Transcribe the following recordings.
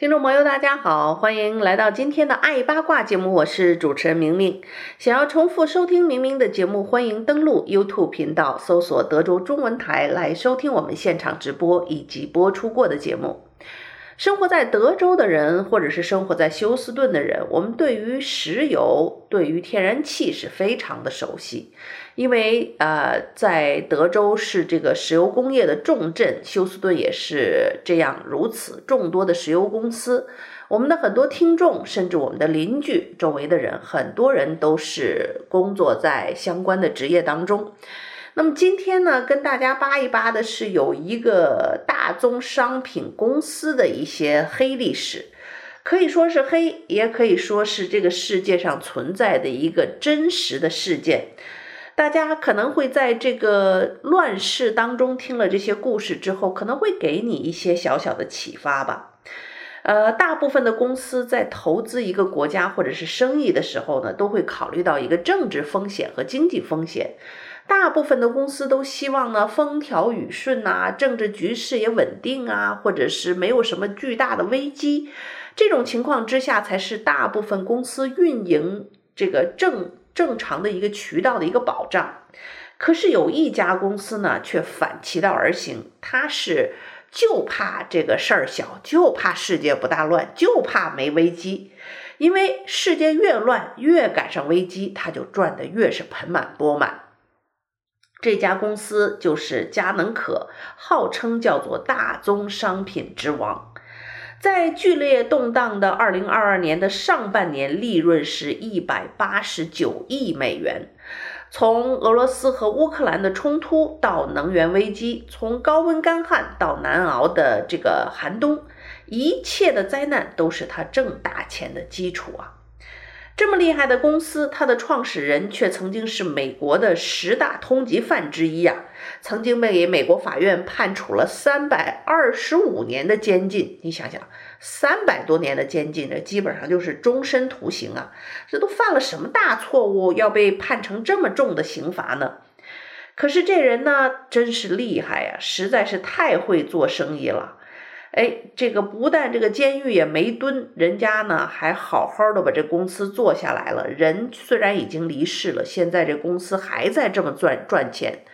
听众朋友，大家好，欢迎来到今天的爱八卦节目，我是主持人明明。想要重复收听明明的节目，欢迎登录 YouTube 频道，搜索德州中文台来收听我们现场直播以及播出过的节目。生活在德州的人，或者是生活在休斯顿的人，我们对于石油、对于天然气是非常的熟悉，因为呃，在德州是这个石油工业的重镇，休斯顿也是这样如此众多的石油公司。我们的很多听众，甚至我们的邻居、周围的人，很多人都是工作在相关的职业当中。那么今天呢，跟大家扒一扒的是有一个大宗商品公司的一些黑历史，可以说是黑，也可以说是这个世界上存在的一个真实的事件。大家可能会在这个乱世当中听了这些故事之后，可能会给你一些小小的启发吧。呃，大部分的公司在投资一个国家或者是生意的时候呢，都会考虑到一个政治风险和经济风险。大部分的公司都希望呢，风调雨顺呐，政治局势也稳定啊，或者是没有什么巨大的危机，这种情况之下才是大部分公司运营这个正正常的一个渠道的一个保障。可是有一家公司呢，却反其道而行，它是就怕这个事儿小，就怕世界不大乱，就怕没危机，因为世界越乱，越赶上危机，它就赚得越是盆满钵满。这家公司就是嘉能可，号称叫做大宗商品之王。在剧烈动荡的二零二二年的上半年，利润是一百八十九亿美元。从俄罗斯和乌克兰的冲突到能源危机，从高温干旱到难熬的这个寒冬，一切的灾难都是他挣大钱的基础啊。这么厉害的公司，它的创始人却曾经是美国的十大通缉犯之一啊！曾经被美国法院判处了三百二十五年的监禁。你想想，三百多年的监禁，这基本上就是终身徒刑啊！这都犯了什么大错误，要被判成这么重的刑罚呢？可是这人呢，真是厉害呀，实在是太会做生意了。哎，这个不但这个监狱也没蹲，人家呢还好好的把这公司做下来了。人虽然已经离世了，现在这公司还在这么赚赚钱。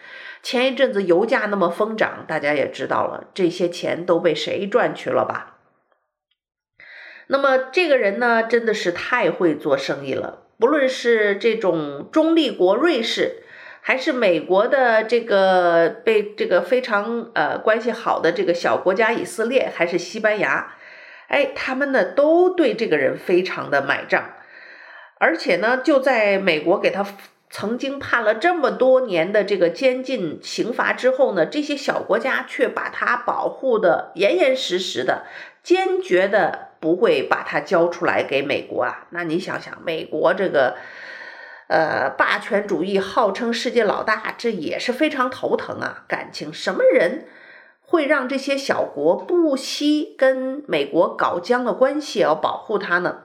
前一阵子油价那么疯涨，大家也知道了，这些钱都被谁赚去了吧？那么这个人呢，真的是太会做生意了。不论是这种中立国瑞士。还是美国的这个被这个非常呃关系好的这个小国家以色列，还是西班牙，哎，他们呢都对这个人非常的买账，而且呢，就在美国给他曾经判了这么多年的这个监禁刑罚之后呢，这些小国家却把他保护得严严实实的，坚决的不会把他交出来给美国啊。那你想想，美国这个。呃，霸权主义号称世界老大，这也是非常头疼啊！感情什么人会让这些小国不惜跟美国搞僵的关系，要保护他呢？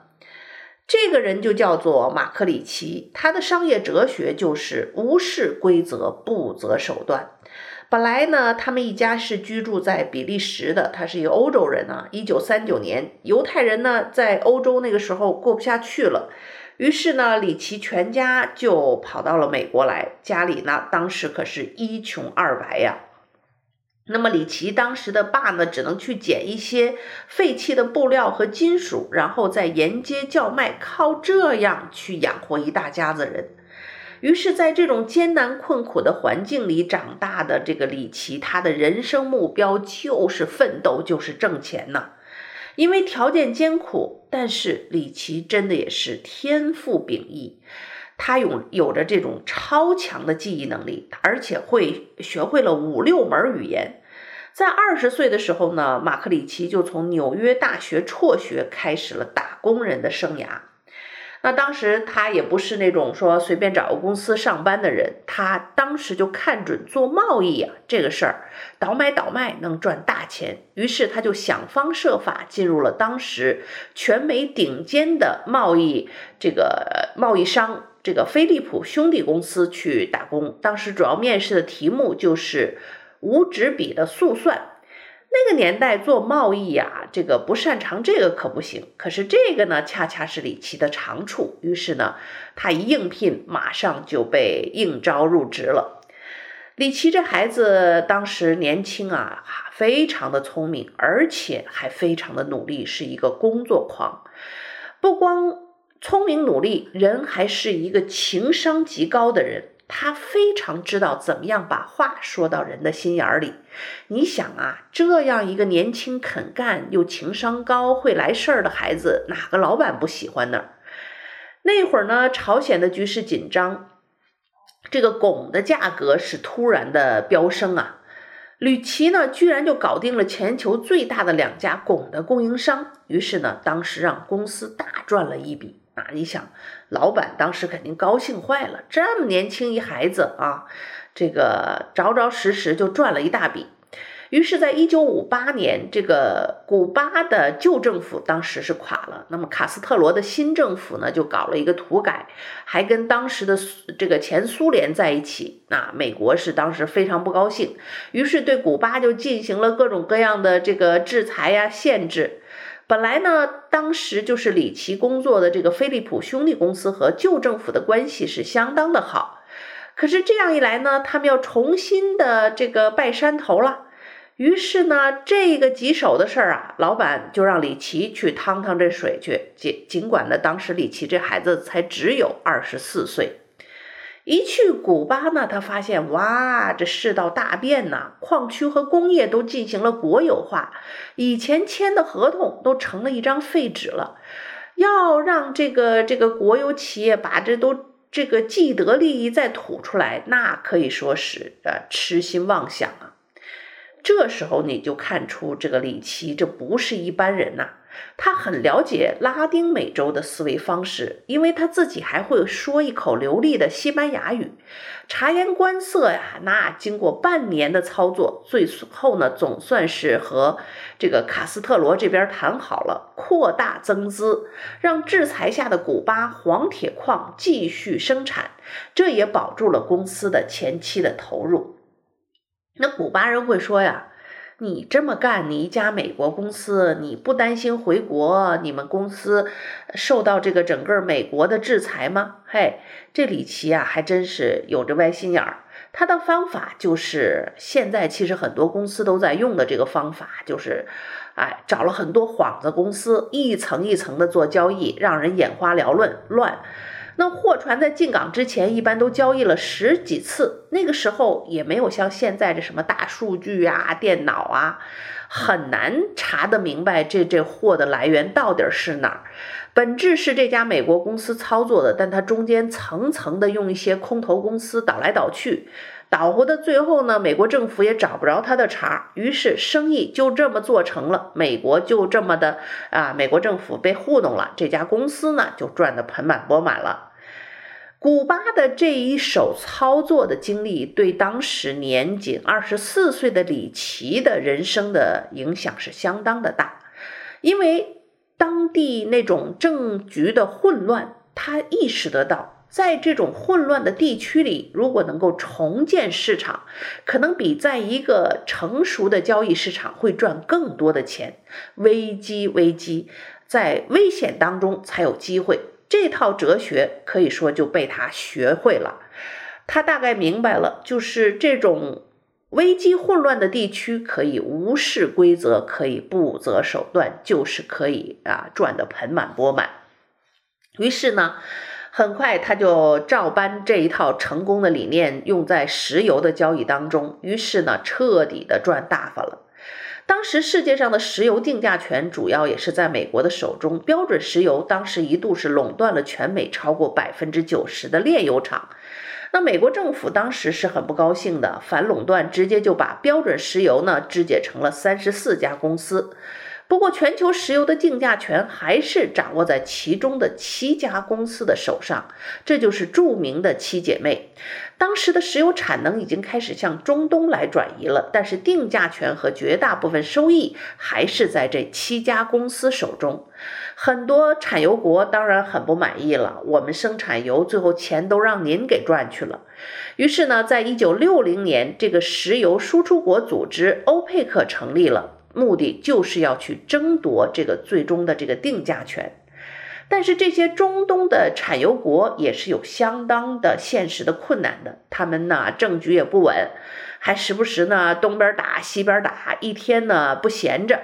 这个人就叫做马克里奇，他的商业哲学就是无视规则，不择手段。本来呢，他们一家是居住在比利时的，他是一个欧洲人啊。一九三九年，犹太人呢在欧洲那个时候过不下去了。于是呢，李奇全家就跑到了美国来，家里呢当时可是一穷二白呀。那么李奇当时的爸呢，只能去捡一些废弃的布料和金属，然后再沿街叫卖，靠这样去养活一大家子人。于是，在这种艰难困苦的环境里长大的这个李奇，他的人生目标就是奋斗，就是挣钱呐。因为条件艰苦，但是里奇真的也是天赋秉异，他有有着这种超强的记忆能力，而且会学会了五六门语言。在二十岁的时候呢，马克里奇就从纽约大学辍学，开始了打工人的生涯。那当时他也不是那种说随便找个公司上班的人，他当时就看准做贸易啊这个事儿，倒买倒卖能赚大钱，于是他就想方设法进入了当时全美顶尖的贸易这个贸易商这个菲利普兄弟公司去打工。当时主要面试的题目就是无纸笔的速算。那个年代做贸易呀，这个不擅长这个可不行。可是这个呢，恰恰是李琦的长处。于是呢，他一应聘，马上就被应召入职了。李琦这孩子当时年轻啊，非常的聪明，而且还非常的努力，是一个工作狂。不光聪明努力，人还是一个情商极高的人。他非常知道怎么样把话说到人的心眼里。你想啊，这样一个年轻肯干又情商高、会来事儿的孩子，哪个老板不喜欢呢？那会儿呢，朝鲜的局势紧张，这个汞的价格是突然的飙升啊。吕琦呢，居然就搞定了全球最大的两家汞的供应商，于是呢，当时让公司大赚了一笔。啊，你想，老板当时肯定高兴坏了，这么年轻一孩子啊，这个着着实实就赚了一大笔。于是，在一九五八年，这个古巴的旧政府当时是垮了，那么卡斯特罗的新政府呢，就搞了一个土改，还跟当时的这个前苏联在一起。那美国是当时非常不高兴，于是对古巴就进行了各种各样的这个制裁呀、限制。本来呢，当时就是李琦工作的这个飞利浦兄弟公司和旧政府的关系是相当的好，可是这样一来呢，他们要重新的这个拜山头了。于是呢，这个棘手的事儿啊，老板就让李琦去趟趟这水去。尽尽管呢，当时李琦这孩子才只有二十四岁。一去古巴呢，他发现哇，这世道大变呐，矿区和工业都进行了国有化，以前签的合同都成了一张废纸了。要让这个这个国有企业把这都这个既得利益再吐出来，那可以说是呃痴心妄想啊。这时候你就看出这个李琦这不是一般人呐。他很了解拉丁美洲的思维方式，因为他自己还会说一口流利的西班牙语。察言观色呀，那经过半年的操作，最后呢，总算是和这个卡斯特罗这边谈好了，扩大增资，让制裁下的古巴黄铁矿继续生产，这也保住了公司的前期的投入。那古巴人会说呀。你这么干，你一家美国公司，你不担心回国你们公司受到这个整个美国的制裁吗？嘿，这李琦啊，还真是有着歪心眼儿。他的方法就是现在其实很多公司都在用的这个方法，就是，哎，找了很多幌子公司，一层一层的做交易，让人眼花缭乱乱。那货船在进港之前，一般都交易了十几次。那个时候也没有像现在这什么大数据啊、电脑啊，很难查得明白这这货的来源到底是哪儿。本质是这家美国公司操作的，但它中间层层的用一些空头公司倒来倒去，倒乎的最后呢，美国政府也找不着他的茬，于是生意就这么做成了。美国就这么的啊，美国政府被糊弄了，这家公司呢就赚得盆满钵满了。古巴的这一手操作的经历，对当时年仅二十四岁的李琦的人生的影响是相当的大，因为当地那种政局的混乱，他意识得到，在这种混乱的地区里，如果能够重建市场，可能比在一个成熟的交易市场会赚更多的钱。危机危机，在危险当中才有机会。这套哲学可以说就被他学会了，他大概明白了，就是这种危机混乱的地区可以无视规则，可以不择手段，就是可以啊赚得盆满钵满。于是呢，很快他就照搬这一套成功的理念用在石油的交易当中，于是呢，彻底的赚大发了。当时世界上的石油定价权主要也是在美国的手中，标准石油当时一度是垄断了全美超过百分之九十的炼油厂。那美国政府当时是很不高兴的，反垄断直接就把标准石油呢肢解成了三十四家公司。不过，全球石油的竞价权还是掌握在其中的七家公司的手上，这就是著名的七姐妹。当时的石油产能已经开始向中东来转移了，但是定价权和绝大部分收益还是在这七家公司手中。很多产油国当然很不满意了，我们生产油，最后钱都让您给赚去了。于是呢，在一九六零年，这个石油输出国组织欧佩克成立了。目的就是要去争夺这个最终的这个定价权，但是这些中东的产油国也是有相当的现实的困难的，他们呢政局也不稳，还时不时呢东边打西边打，一天呢不闲着，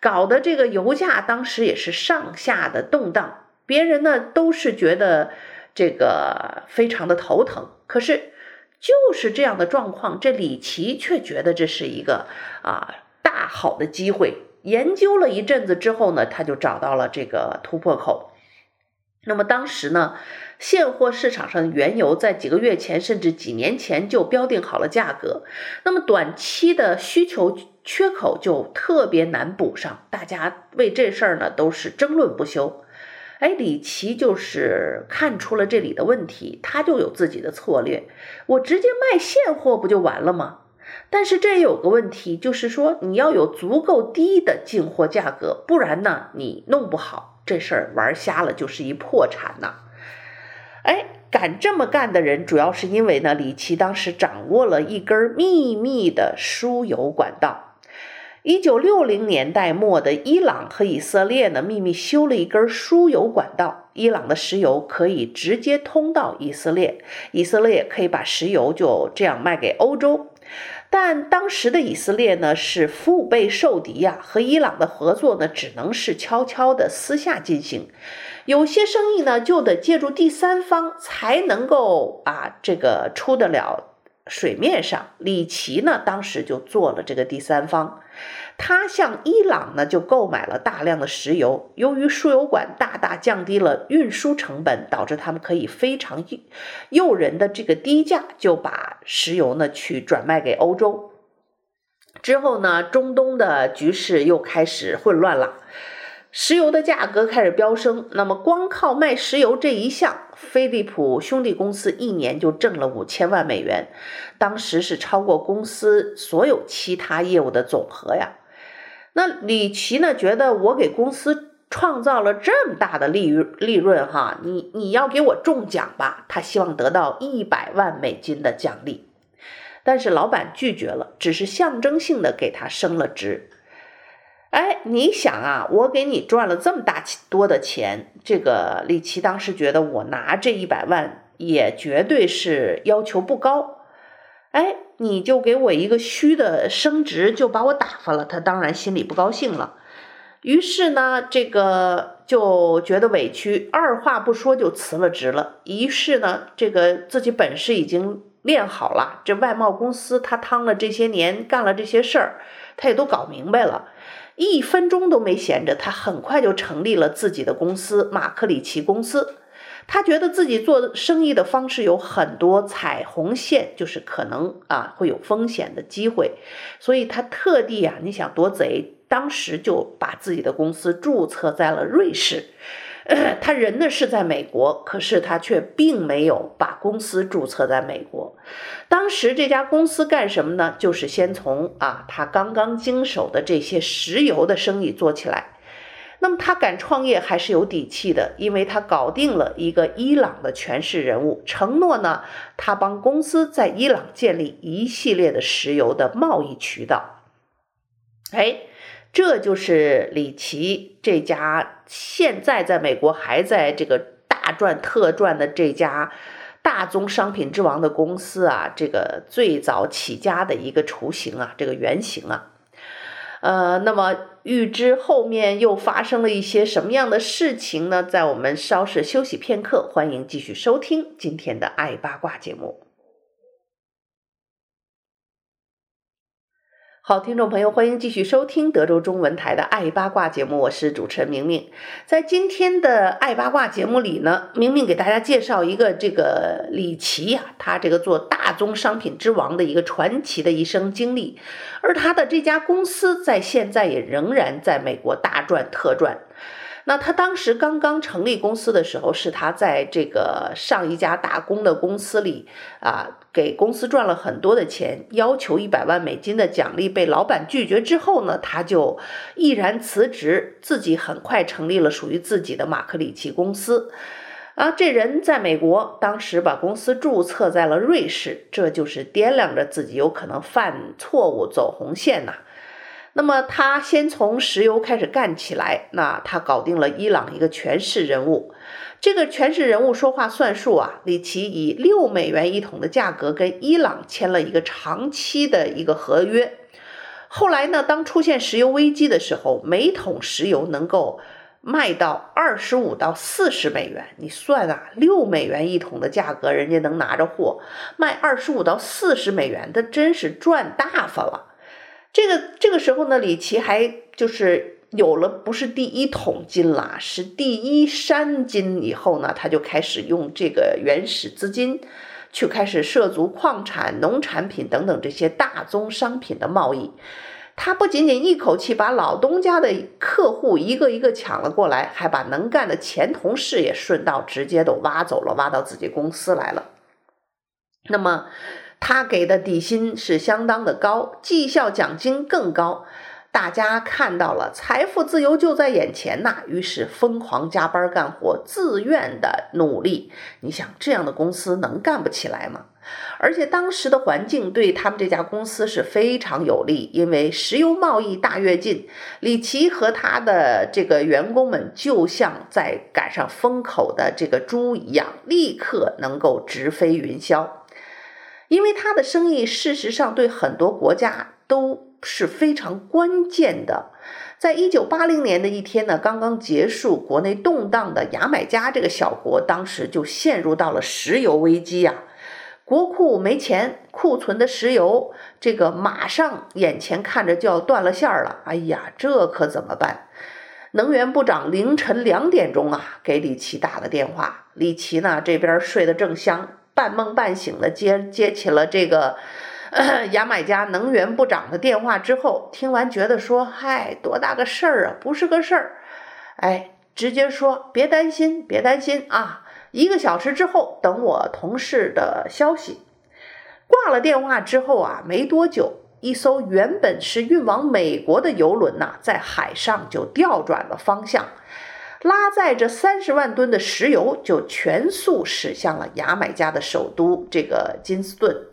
搞得这个油价当时也是上下的动荡，别人呢都是觉得这个非常的头疼，可是就是这样的状况，这李琦却觉得这是一个啊。大好的机会，研究了一阵子之后呢，他就找到了这个突破口。那么当时呢，现货市场上的原油在几个月前甚至几年前就标定好了价格，那么短期的需求缺口就特别难补上，大家为这事儿呢都是争论不休。哎，李琦就是看出了这里的问题，他就有自己的策略，我直接卖现货不就完了吗？但是这有个问题，就是说你要有足够低的进货价格，不然呢，你弄不好这事儿玩瞎了，就是一破产呐。哎，敢这么干的人，主要是因为呢，李琦当时掌握了一根秘密的输油管道。一九六零年代末的伊朗和以色列呢，秘密修了一根输油管道，伊朗的石油可以直接通到以色列，以色列可以把石油就这样卖给欧洲。但当时的以色列呢，是腹背受敌呀，和伊朗的合作呢，只能是悄悄的私下进行，有些生意呢，就得借助第三方才能够啊，这个出得了水面上。李琦呢，当时就做了这个第三方。他向伊朗呢就购买了大量的石油，由于输油管大大降低了运输成本，导致他们可以非常诱人的这个低价就把石油呢去转卖给欧洲。之后呢，中东的局势又开始混乱了，石油的价格开始飙升。那么光靠卖石油这一项，飞利浦兄弟公司一年就挣了五千万美元，当时是超过公司所有其他业务的总和呀。那李琦呢，觉得我给公司创造了这么大的利利润哈，你你要给我中奖吧？他希望得到一百万美金的奖励，但是老板拒绝了，只是象征性的给他升了职。哎，你想啊，我给你赚了这么大多的钱，这个李琦当时觉得我拿这一百万也绝对是要求不高。哎。你就给我一个虚的升职，就把我打发了，他当然心里不高兴了。于是呢，这个就觉得委屈，二话不说就辞了职了。于是呢，这个自己本事已经练好了，这外贸公司他趟了这些年，干了这些事儿，他也都搞明白了，一分钟都没闲着。他很快就成立了自己的公司——马克里奇公司。他觉得自己做生意的方式有很多踩红线，就是可能啊会有风险的机会，所以他特地啊，你想多贼，当时就把自己的公司注册在了瑞士。他人呢是在美国，可是他却并没有把公司注册在美国。当时这家公司干什么呢？就是先从啊他刚刚经手的这些石油的生意做起来。那么他敢创业还是有底气的，因为他搞定了一个伊朗的权势人物，承诺呢，他帮公司在伊朗建立一系列的石油的贸易渠道。哎，这就是李琦这家现在在美国还在这个大赚特赚的这家大宗商品之王的公司啊，这个最早起家的一个雏形啊，这个原型啊。呃，那么预知后面又发生了一些什么样的事情呢？在我们稍事休息片刻，欢迎继续收听今天的爱八卦节目。好，听众朋友，欢迎继续收听德州中文台的《爱八卦》节目，我是主持人明明。在今天的《爱八卦》节目里呢，明明给大家介绍一个这个李琦呀，他这个做大宗商品之王的一个传奇的一生经历，而他的这家公司在现在也仍然在美国大赚特赚。那他当时刚刚成立公司的时候，是他在这个上一家打工的公司里啊，给公司赚了很多的钱，要求一百万美金的奖励被老板拒绝之后呢，他就毅然辞职，自己很快成立了属于自己的马克里奇公司。啊，这人在美国，当时把公司注册在了瑞士，这就是掂量着自己有可能犯错误、走红线呐。那么他先从石油开始干起来，那他搞定了伊朗一个权势人物，这个权势人物说话算数啊。李琦以六美元一桶的价格跟伊朗签了一个长期的一个合约。后来呢，当出现石油危机的时候，每桶石油能够卖到二十五到四十美元。你算啊，六美元一桶的价格，人家能拿着货卖二十五到四十美元，他真是赚大发了。这个这个时候呢，李琦还就是有了不是第一桶金啦，是第一山金。以后呢，他就开始用这个原始资金，去开始涉足矿产、农产品等等这些大宗商品的贸易。他不仅仅一口气把老东家的客户一个一个抢了过来，还把能干的前同事也顺道直接都挖走了，挖到自己公司来了。那么。他给的底薪是相当的高，绩效奖金更高，大家看到了财富自由就在眼前呐，于是疯狂加班干活，自愿的努力。你想这样的公司能干不起来吗？而且当时的环境对他们这家公司是非常有利，因为石油贸易大跃进，李琦和他的这个员工们就像在赶上风口的这个猪一样，立刻能够直飞云霄。因为他的生意，事实上对很多国家都是非常关键的。在一九八零年的一天呢，刚刚结束国内动荡的牙买加这个小国，当时就陷入到了石油危机呀，国库没钱，库存的石油这个马上眼前看着就要断了线了。哎呀，这可怎么办？能源部长凌晨两点钟啊，给李琦打了电话。李琦呢，这边睡得正香。半梦半醒的接接起了这个，牙买加能源部长的电话之后，听完觉得说：“嗨，多大个事儿啊，不是个事儿。”哎，直接说：“别担心，别担心啊，一个小时之后等我同事的消息。”挂了电话之后啊，没多久，一艘原本是运往美国的游轮呐，在海上就调转了方向。拉载着三十万吨的石油，就全速驶向了牙买加的首都这个金斯顿。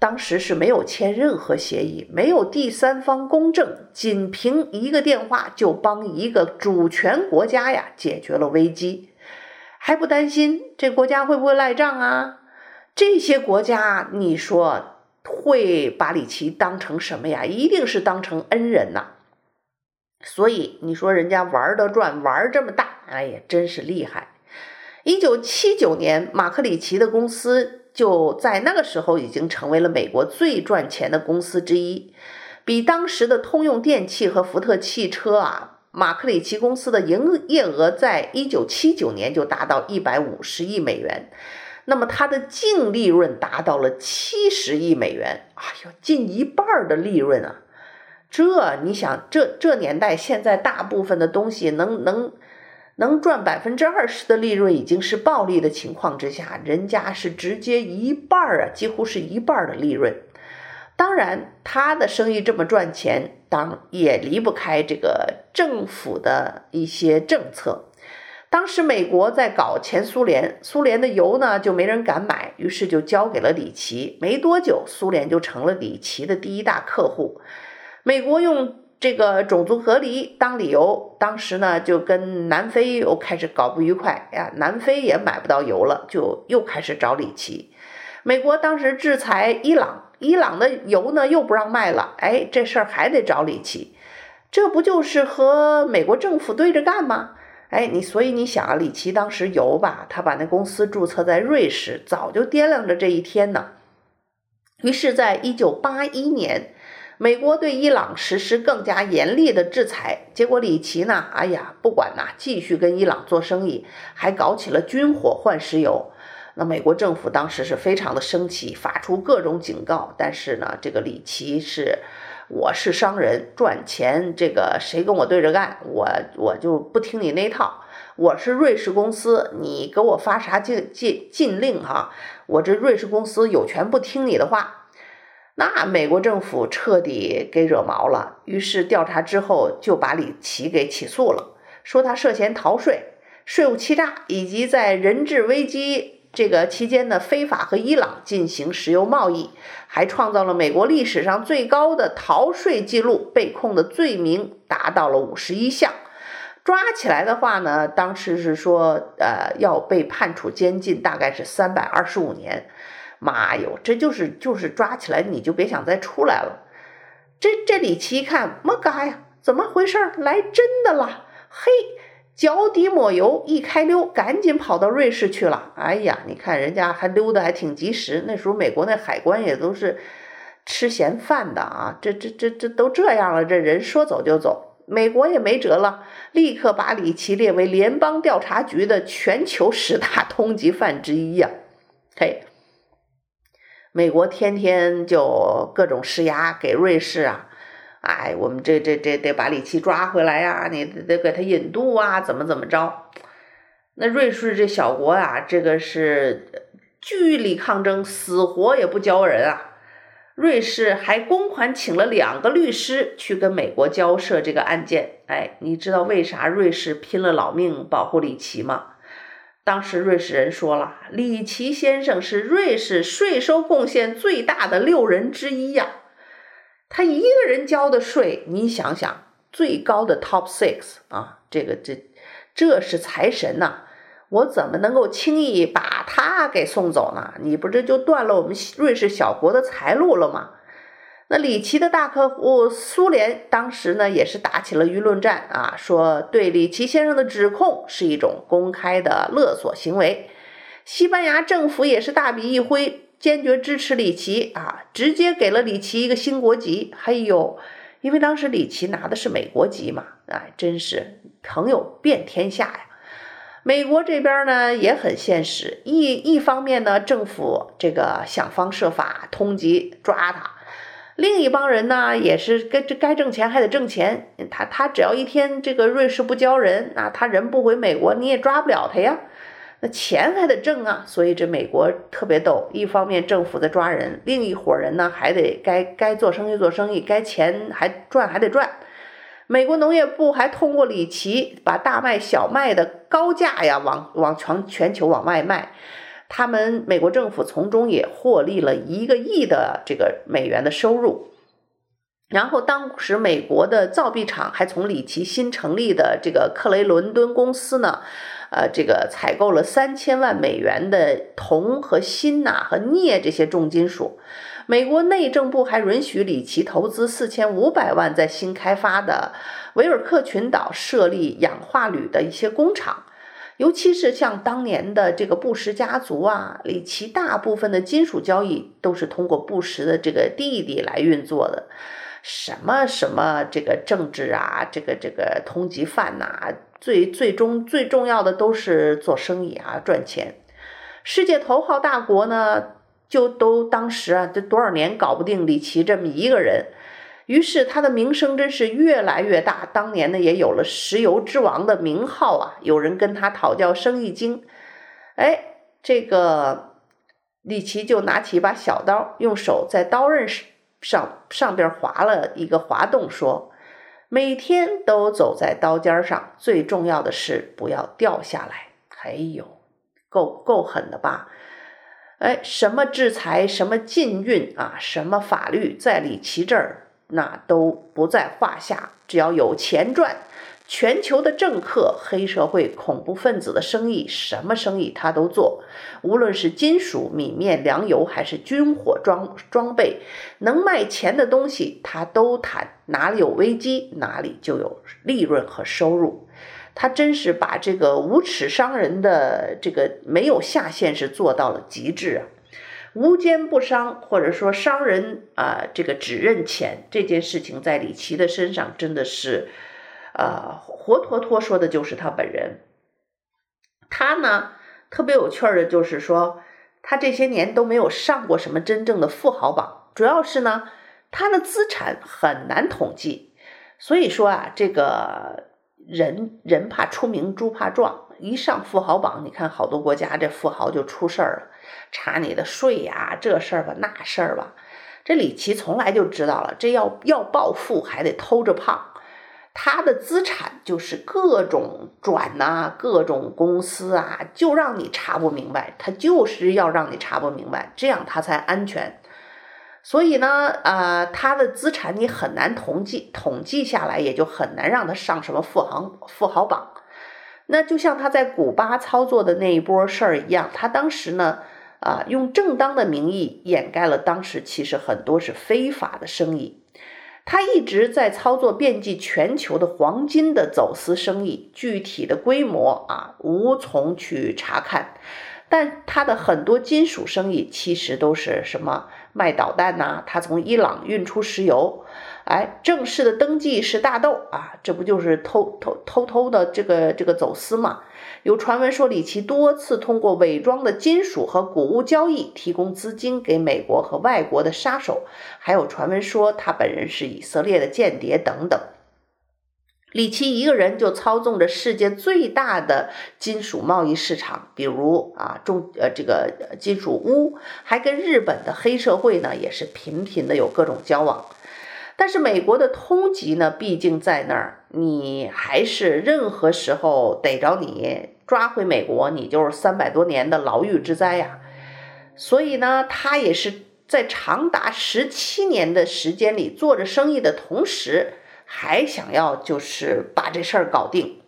当时是没有签任何协议，没有第三方公证，仅凭一个电话就帮一个主权国家呀解决了危机，还不担心这国家会不会赖账啊？这些国家，你说会把里奇当成什么呀？一定是当成恩人呐。所以你说人家玩得转，玩这么大，哎呀，真是厉害。一九七九年，马克里奇的公司就在那个时候已经成为了美国最赚钱的公司之一，比当时的通用电气和福特汽车啊，马克里奇公司的营业额在一九七九年就达到一百五十亿美元，那么它的净利润达到了七十亿美元，哎呦，近一半的利润啊！这你想，这这年代现在大部分的东西能能能赚百分之二十的利润，已经是暴利的情况之下，人家是直接一半啊，几乎是一半的利润。当然，他的生意这么赚钱，当也离不开这个政府的一些政策。当时美国在搞前苏联，苏联的油呢就没人敢买，于是就交给了李琦。没多久，苏联就成了李琦的第一大客户。美国用这个种族隔离当理由，当时呢就跟南非又开始搞不愉快呀，南非也买不到油了，就又开始找李琦。美国当时制裁伊朗，伊朗的油呢又不让卖了，哎，这事儿还得找李琦，这不就是和美国政府对着干吗？哎，你所以你想啊，李琦当时油吧，他把那公司注册在瑞士，早就掂量着这一天呢。于是，在一九八一年。美国对伊朗实施更加严厉的制裁，结果李奇呢，哎呀，不管呐，继续跟伊朗做生意，还搞起了军火换石油。那美国政府当时是非常的生气，发出各种警告。但是呢，这个李奇是，我是商人，赚钱，这个谁跟我对着干，我我就不听你那套。我是瑞士公司，你给我发啥禁禁禁令哈？我这瑞士公司有权不听你的话。那美国政府彻底给惹毛了，于是调查之后就把李奇给起诉了，说他涉嫌逃税、税务欺诈以及在人质危机。这个期间呢，非法和伊朗进行石油贸易，还创造了美国历史上最高的逃税记录，被控的罪名达到了五十一项。抓起来的话呢，当时是说，呃，要被判处监禁，大概是三百二十五年。妈哟，这就是就是抓起来你就别想再出来了。这这李奇一看，么嘎呀，怎么回事？来真的了，嘿。脚底抹油，一开溜，赶紧跑到瑞士去了。哎呀，你看人家还溜得还挺及时。那时候美国那海关也都是吃闲饭的啊，这这这这都这样了，这人说走就走。美国也没辙了，立刻把李奇列为联邦调查局的全球十大通缉犯之一呀。嘿，美国天天就各种施压给瑞士啊。哎，我们这这这得把李奇抓回来呀！你得得给他引渡啊，怎么怎么着？那瑞士这小国啊，这个是据理抗争，死活也不交人啊。瑞士还公款请了两个律师去跟美国交涉这个案件。哎，你知道为啥瑞士拼了老命保护李奇吗？当时瑞士人说了，李奇先生是瑞士税收贡献最大的六人之一呀。他一个人交的税，你想想，最高的 top six 啊，这个这这是财神呐，我怎么能够轻易把他给送走呢？你不这就断了我们瑞士小国的财路了吗？那李奇的大客户苏联当时呢，也是打起了舆论战啊，说对李奇先生的指控是一种公开的勒索行为。西班牙政府也是大笔一挥。坚决支持李奇啊，直接给了李奇一个新国籍。还有，因为当时李奇拿的是美国籍嘛，哎，真是朋友遍天下呀。美国这边呢也很现实，一一方面呢，政府这个想方设法通缉抓他，另一帮人呢也是该这该挣钱还得挣钱。他他只要一天这个瑞士不交人啊，他人不回美国，你也抓不了他呀。那钱还得挣啊，所以这美国特别逗，一方面政府在抓人，另一伙人呢还得该该做生意做生意，该钱还赚还得赚。美国农业部还通过李奇把大麦、小麦的高价呀往往全全球往外卖，他们美国政府从中也获利了一个亿的这个美元的收入。然后当时美国的造币厂还从李奇新成立的这个克雷伦敦公司呢。呃，这个采购了三千万美元的铜和锌呐和镍这些重金属，美国内政部还允许李奇投资四千五百万在新开发的维尔克群岛设立氧化铝的一些工厂，尤其是像当年的这个布什家族啊，李奇大部分的金属交易都是通过布什的这个弟弟来运作的，什么什么这个政治啊，这个这个通缉犯呐。最最终最重要的都是做生意啊，赚钱。世界头号大国呢，就都当时啊，这多少年搞不定李奇这么一个人，于是他的名声真是越来越大。当年呢，也有了石油之王的名号啊。有人跟他讨教生意经，哎，这个李奇就拿起一把小刀，用手在刀刃上上边划了一个滑动，说。每天都走在刀尖上，最重要的是不要掉下来。哎呦，够够狠的吧？哎，什么制裁，什么禁运啊，什么法律，在李奇这儿那都不在话下。只要有钱赚。全球的政客、黑社会、恐怖分子的生意，什么生意他都做。无论是金属、米面、粮油，还是军火装装备，能卖钱的东西他都谈。哪里有危机，哪里就有利润和收入。他真是把这个无耻商人的这个没有下限是做到了极致啊！无奸不商，或者说商人啊、这个只认钱这件事情，在李琦的身上真的是，呃，活脱脱说的就是他本人。他呢，特别有趣儿的就是说，他这些年都没有上过什么真正的富豪榜，主要是呢，他的资产很难统计。所以说啊，这个人人怕出名，猪怕壮，一上富豪榜，你看好多国家这富豪就出事儿了，查你的税呀，这事儿吧，那事儿吧。这李琦从来就知道了，这要要暴富还得偷着胖。他的资产就是各种转呐、各种公司啊，就让你查不明白，他就是要让你查不明白，这样他才安全。所以呢，呃，他的资产你很难统计，统计下来也就很难让他上什么富豪富豪榜。那就像他在古巴操作的那一波事儿一样，他当时呢，啊、用正当的名义掩盖了当时其实很多是非法的生意。他一直在操作遍及全球的黄金的走私生意，具体的规模啊无从去查看，但他的很多金属生意其实都是什么卖导弹呐、他从伊朗运出石油。哎，正式的登记是大豆啊，这不就是偷偷偷偷的这个这个走私吗？有传闻说李琦多次通过伪装的金属和谷物交易提供资金给美国和外国的杀手，还有传闻说他本人是以色列的间谍等等。李琦一个人就操纵着世界最大的金属贸易市场，比如啊中呃这个金属屋，还跟日本的黑社会呢也是频频的有各种交往。但是美国的通缉呢，毕竟在那儿，你还是任何时候逮着你抓回美国，你就是三百多年的牢狱之灾呀。所以呢，他也是在长达十七年的时间里做着生意的同时，还想要就是把这事儿搞定。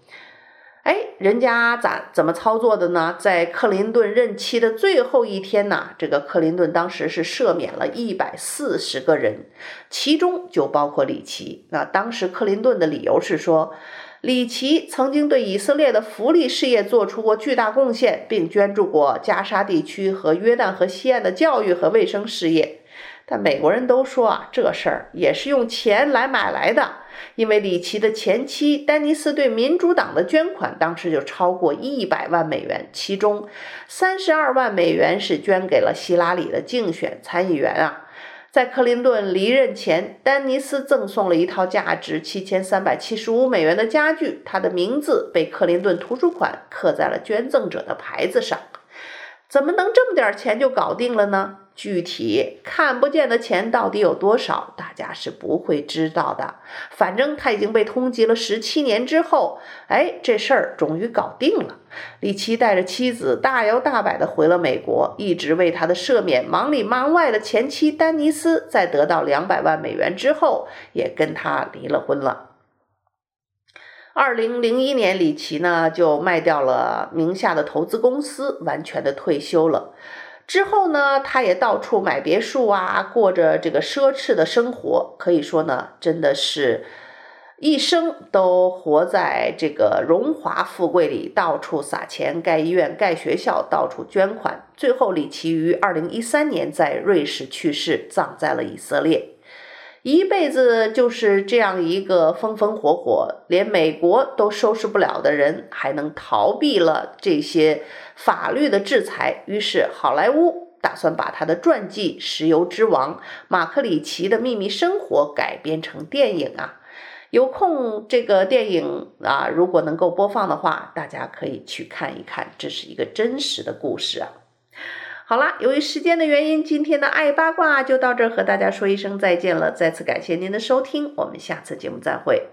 哎，人家咋怎么操作的呢？在克林顿任期的最后一天呢，这个克林顿当时是赦免了一百四十个人，其中就包括李奇。那当时克林顿的理由是说，李奇曾经对以色列的福利事业做出过巨大贡献，并捐助过加沙地区和约旦河西岸的教育和卫生事业。但美国人都说啊，这事儿也是用钱来买来的。因为李琦的前妻丹尼斯对民主党的捐款当时就超过一百万美元，其中三十二万美元是捐给了希拉里的竞选参议员啊。在克林顿离任前，丹尼斯赠送了一套价值七千三百七十五美元的家具，他的名字被克林顿图书馆刻在了捐赠者的牌子上。怎么能这么点钱就搞定了呢？具体看不见的钱到底有多少，大家是不会知道的。反正他已经被通缉了十七年之后，哎，这事儿终于搞定了。李琦带着妻子大摇大摆地回了美国，一直为他的赦免忙里忙外的前妻丹尼斯，在得到两百万美元之后，也跟他离了婚了。二零零一年，李琦呢就卖掉了名下的投资公司，完全的退休了。之后呢，他也到处买别墅啊，过着这个奢侈的生活。可以说呢，真的是一生都活在这个荣华富贵里，到处撒钱，盖医院、盖学校，到处捐款。最后，李琦于二零一三年在瑞士去世，葬在了以色列。一辈子就是这样一个风风火火，连美国都收拾不了的人，还能逃避了这些法律的制裁。于是，好莱坞打算把他的传记《石油之王》马克·里奇的秘密生活改编成电影啊！有空这个电影啊，如果能够播放的话，大家可以去看一看，这是一个真实的故事啊。好啦，由于时间的原因，今天的爱八卦就到这儿，和大家说一声再见了。再次感谢您的收听，我们下次节目再会。